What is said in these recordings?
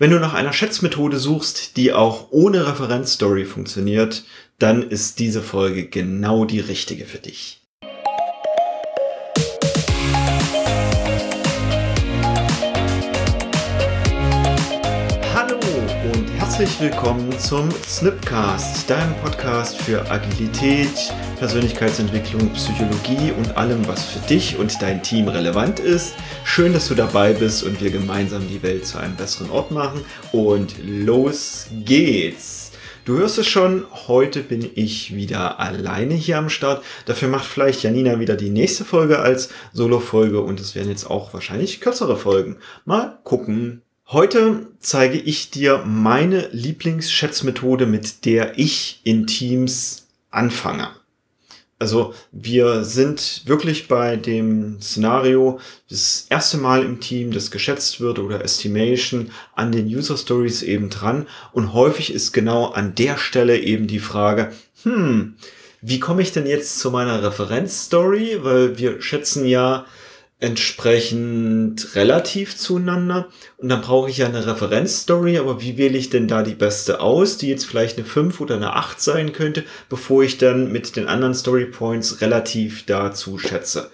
Wenn du nach einer Schätzmethode suchst, die auch ohne Referenzstory funktioniert, dann ist diese Folge genau die richtige für dich. Herzlich willkommen zum Snipcast, deinem Podcast für Agilität, Persönlichkeitsentwicklung, Psychologie und allem, was für dich und dein Team relevant ist. Schön, dass du dabei bist und wir gemeinsam die Welt zu einem besseren Ort machen. Und los geht's! Du hörst es schon, heute bin ich wieder alleine hier am Start. Dafür macht vielleicht Janina wieder die nächste Folge als Solo-Folge und es werden jetzt auch wahrscheinlich kürzere Folgen. Mal gucken. Heute zeige ich dir meine Lieblingsschätzmethode, mit der ich in Teams anfange. Also wir sind wirklich bei dem Szenario, das erste Mal im Team, das geschätzt wird oder Estimation an den User Stories eben dran. Und häufig ist genau an der Stelle eben die Frage, hm, wie komme ich denn jetzt zu meiner Referenzstory? Weil wir schätzen ja entsprechend relativ zueinander. Und dann brauche ich ja eine Referenzstory, aber wie wähle ich denn da die beste aus, die jetzt vielleicht eine 5 oder eine 8 sein könnte, bevor ich dann mit den anderen Story Points relativ dazu schätze.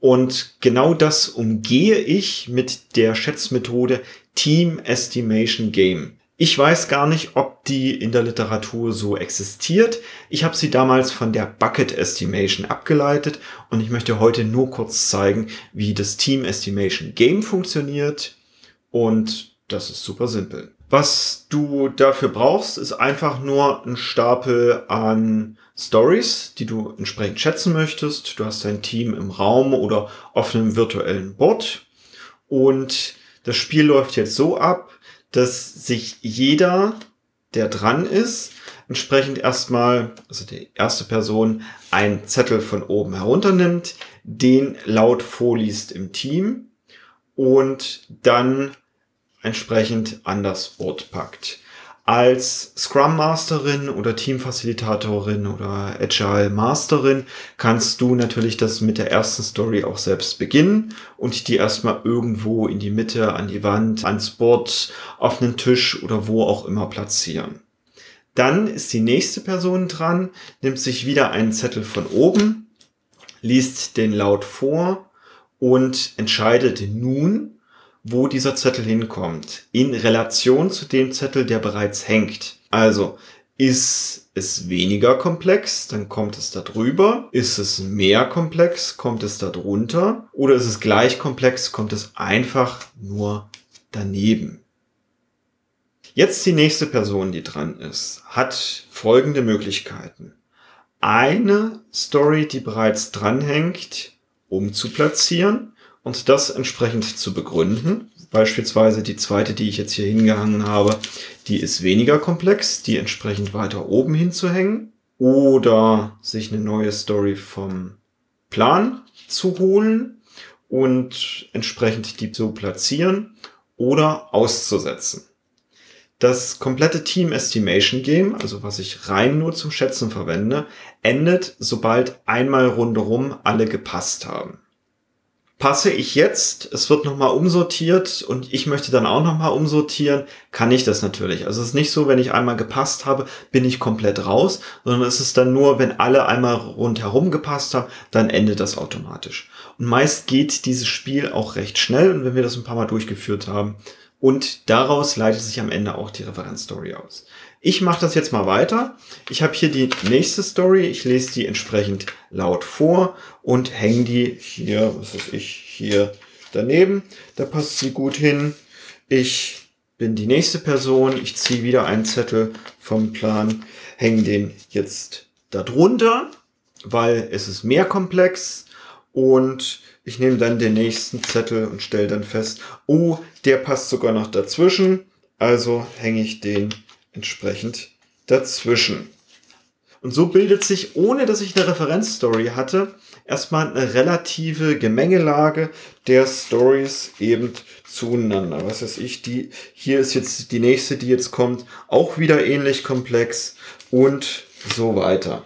Und genau das umgehe ich mit der Schätzmethode Team Estimation Game. Ich weiß gar nicht, ob die in der Literatur so existiert. Ich habe sie damals von der Bucket Estimation abgeleitet und ich möchte heute nur kurz zeigen, wie das Team Estimation Game funktioniert und das ist super simpel. Was du dafür brauchst, ist einfach nur ein Stapel an Stories, die du entsprechend schätzen möchtest. Du hast dein Team im Raum oder auf einem virtuellen Board und das Spiel läuft jetzt so ab, dass sich jeder, der dran ist, entsprechend erstmal, also die erste Person, einen Zettel von oben herunternimmt, den laut vorliest im Team und dann entsprechend an das Board packt als Scrum Masterin oder Teamfacilitatorin oder Agile Masterin kannst du natürlich das mit der ersten Story auch selbst beginnen und die erstmal irgendwo in die Mitte, an die Wand, ans Board, auf einen Tisch oder wo auch immer platzieren. Dann ist die nächste Person dran, nimmt sich wieder einen Zettel von oben, liest den laut vor und entscheidet nun, wo dieser Zettel hinkommt, in Relation zu dem Zettel, der bereits hängt. Also ist es weniger komplex, dann kommt es da drüber. Ist es mehr komplex, kommt es da drunter. Oder ist es gleich komplex, kommt es einfach nur daneben. Jetzt die nächste Person, die dran ist, hat folgende Möglichkeiten. Eine Story, die bereits dranhängt, umzuplatzieren und das entsprechend zu begründen. Beispielsweise die zweite, die ich jetzt hier hingehangen habe, die ist weniger komplex, die entsprechend weiter oben hinzuhängen. Oder sich eine neue Story vom Plan zu holen und entsprechend die zu platzieren oder auszusetzen. Das komplette Team Estimation Game, also was ich rein nur zum Schätzen verwende, endet, sobald einmal rundherum alle gepasst haben passe ich jetzt, es wird nochmal umsortiert und ich möchte dann auch nochmal umsortieren, kann ich das natürlich. Also es ist nicht so, wenn ich einmal gepasst habe, bin ich komplett raus, sondern es ist dann nur, wenn alle einmal rundherum gepasst haben, dann endet das automatisch. Und meist geht dieses Spiel auch recht schnell und wenn wir das ein paar Mal durchgeführt haben, und daraus leitet sich am Ende auch die Referenzstory aus. Ich mache das jetzt mal weiter. Ich habe hier die nächste Story. Ich lese die entsprechend laut vor und hänge die hier, was weiß ich, hier daneben. Da passt sie gut hin. Ich bin die nächste Person. Ich ziehe wieder einen Zettel vom Plan, hänge den jetzt darunter, weil es ist mehr komplex und ich nehme dann den nächsten Zettel und stelle dann fest, oh, der passt sogar noch dazwischen. Also hänge ich den entsprechend dazwischen. Und so bildet sich, ohne dass ich eine Referenzstory hatte, erstmal eine relative Gemengelage der Stories eben zueinander. Was weiß ich, die, hier ist jetzt die nächste, die jetzt kommt, auch wieder ähnlich komplex und so weiter.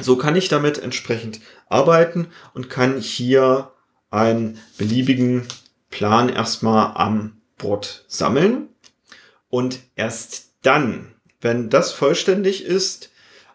So kann ich damit entsprechend arbeiten und kann hier einen beliebigen Plan erstmal am Board sammeln Und erst dann, wenn das vollständig ist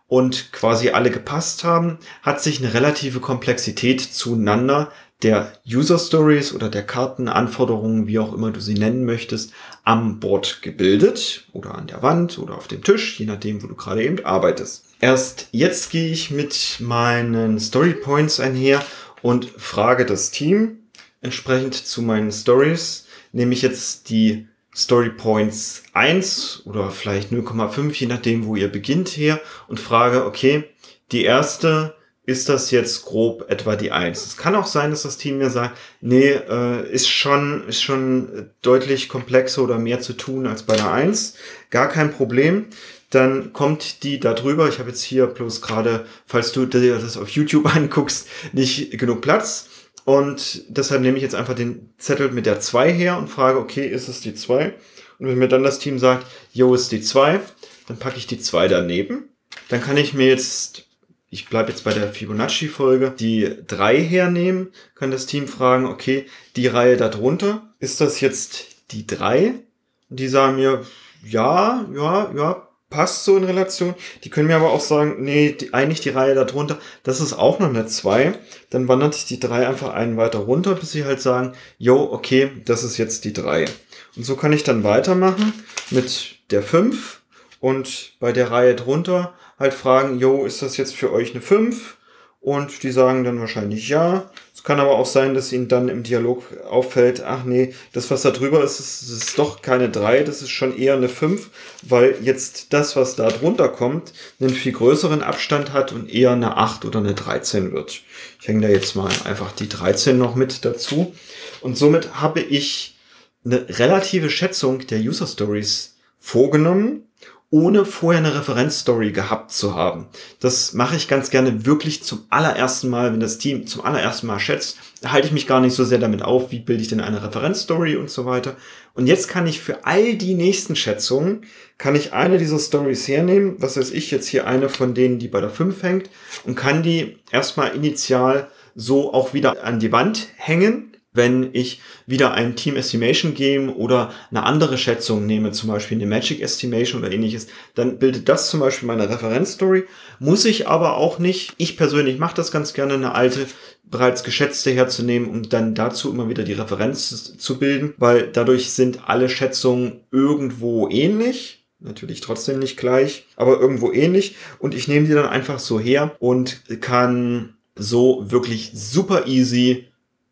und quasi alle gepasst haben, hat sich eine relative Komplexität zueinander der User Stories oder der Kartenanforderungen, wie auch immer du sie nennen möchtest, am Board gebildet oder an der Wand oder auf dem Tisch, je nachdem, wo du gerade eben arbeitest. Erst jetzt gehe ich mit meinen Story Points einher und frage das Team entsprechend zu meinen Stories, nehme ich jetzt die Story Points 1 oder vielleicht 0,5, je nachdem, wo ihr beginnt her und frage, okay, die erste ist das jetzt grob etwa die Eins. Es kann auch sein, dass das Team mir sagt, nee, äh, ist schon, ist schon deutlich komplexer oder mehr zu tun als bei der Eins. Gar kein Problem. Dann kommt die da drüber. Ich habe jetzt hier bloß gerade, falls du dir das auf YouTube anguckst, nicht genug Platz. Und deshalb nehme ich jetzt einfach den Zettel mit der 2 her und frage, okay, ist es die 2? Und wenn mir dann das Team sagt, jo, ist die 2, dann packe ich die 2 daneben. Dann kann ich mir jetzt ich bleibe jetzt bei der Fibonacci-Folge, die drei hernehmen, kann das Team fragen, okay, die Reihe darunter, ist das jetzt die drei? Und die sagen mir, ja, ja, ja, passt so in Relation. Die können mir aber auch sagen, nee, die, eigentlich die Reihe darunter, das ist auch noch eine zwei. Dann wandert sich die drei einfach einen weiter runter, bis sie halt sagen, yo, okay, das ist jetzt die drei. Und so kann ich dann weitermachen mit der fünf und bei der Reihe drunter halt fragen, yo, ist das jetzt für euch eine 5? Und die sagen dann wahrscheinlich ja. Es kann aber auch sein, dass ihnen dann im Dialog auffällt, ach nee, das, was da drüber ist, ist, ist doch keine 3, das ist schon eher eine 5, weil jetzt das, was da drunter kommt, einen viel größeren Abstand hat und eher eine 8 oder eine 13 wird. Ich hänge da jetzt mal einfach die 13 noch mit dazu. Und somit habe ich eine relative Schätzung der User Stories vorgenommen ohne vorher eine Referenzstory gehabt zu haben. Das mache ich ganz gerne wirklich zum allerersten Mal, wenn das Team zum allerersten Mal schätzt. Da halte ich mich gar nicht so sehr damit auf, wie bilde ich denn eine Referenzstory und so weiter. Und jetzt kann ich für all die nächsten Schätzungen, kann ich eine dieser Stories hernehmen, was weiß ich, jetzt hier eine von denen, die bei der 5 hängt, und kann die erstmal initial so auch wieder an die Wand hängen wenn ich wieder ein Team Estimation Game oder eine andere Schätzung nehme, zum Beispiel eine Magic Estimation oder ähnliches, dann bildet das zum Beispiel meine Referenzstory. Muss ich aber auch nicht. Ich persönlich mache das ganz gerne, eine alte, bereits geschätzte herzunehmen und dann dazu immer wieder die Referenz zu bilden, weil dadurch sind alle Schätzungen irgendwo ähnlich. Natürlich trotzdem nicht gleich, aber irgendwo ähnlich. Und ich nehme die dann einfach so her und kann so wirklich super easy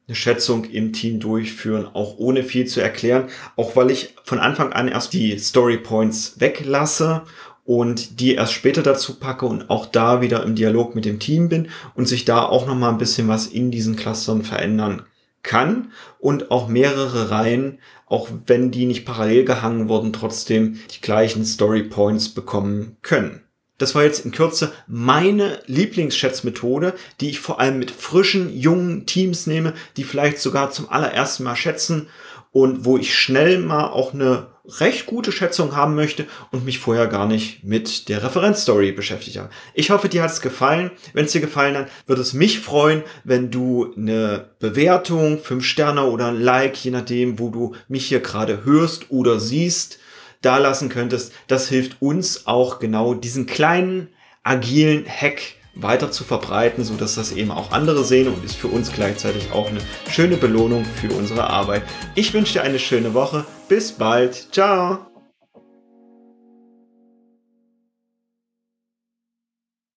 eine Schätzung im Team durchführen, auch ohne viel zu erklären, auch weil ich von Anfang an erst die Story Points weglasse und die erst später dazu packe und auch da wieder im Dialog mit dem Team bin und sich da auch noch mal ein bisschen was in diesen Clustern verändern kann und auch mehrere Reihen, auch wenn die nicht parallel gehangen wurden, trotzdem die gleichen Story Points bekommen können. Das war jetzt in Kürze meine Lieblingsschätzmethode, die ich vor allem mit frischen, jungen Teams nehme, die vielleicht sogar zum allerersten Mal schätzen und wo ich schnell mal auch eine recht gute Schätzung haben möchte und mich vorher gar nicht mit der Referenzstory beschäftigt habe. Ich hoffe, dir hat es gefallen. Wenn es dir gefallen hat, würde es mich freuen, wenn du eine Bewertung, fünf Sterne oder ein Like, je nachdem, wo du mich hier gerade hörst oder siehst, da lassen könntest. Das hilft uns auch genau diesen kleinen agilen Hack weiter zu verbreiten, so dass das eben auch andere sehen und ist für uns gleichzeitig auch eine schöne Belohnung für unsere Arbeit. Ich wünsche dir eine schöne Woche. Bis bald. Ciao.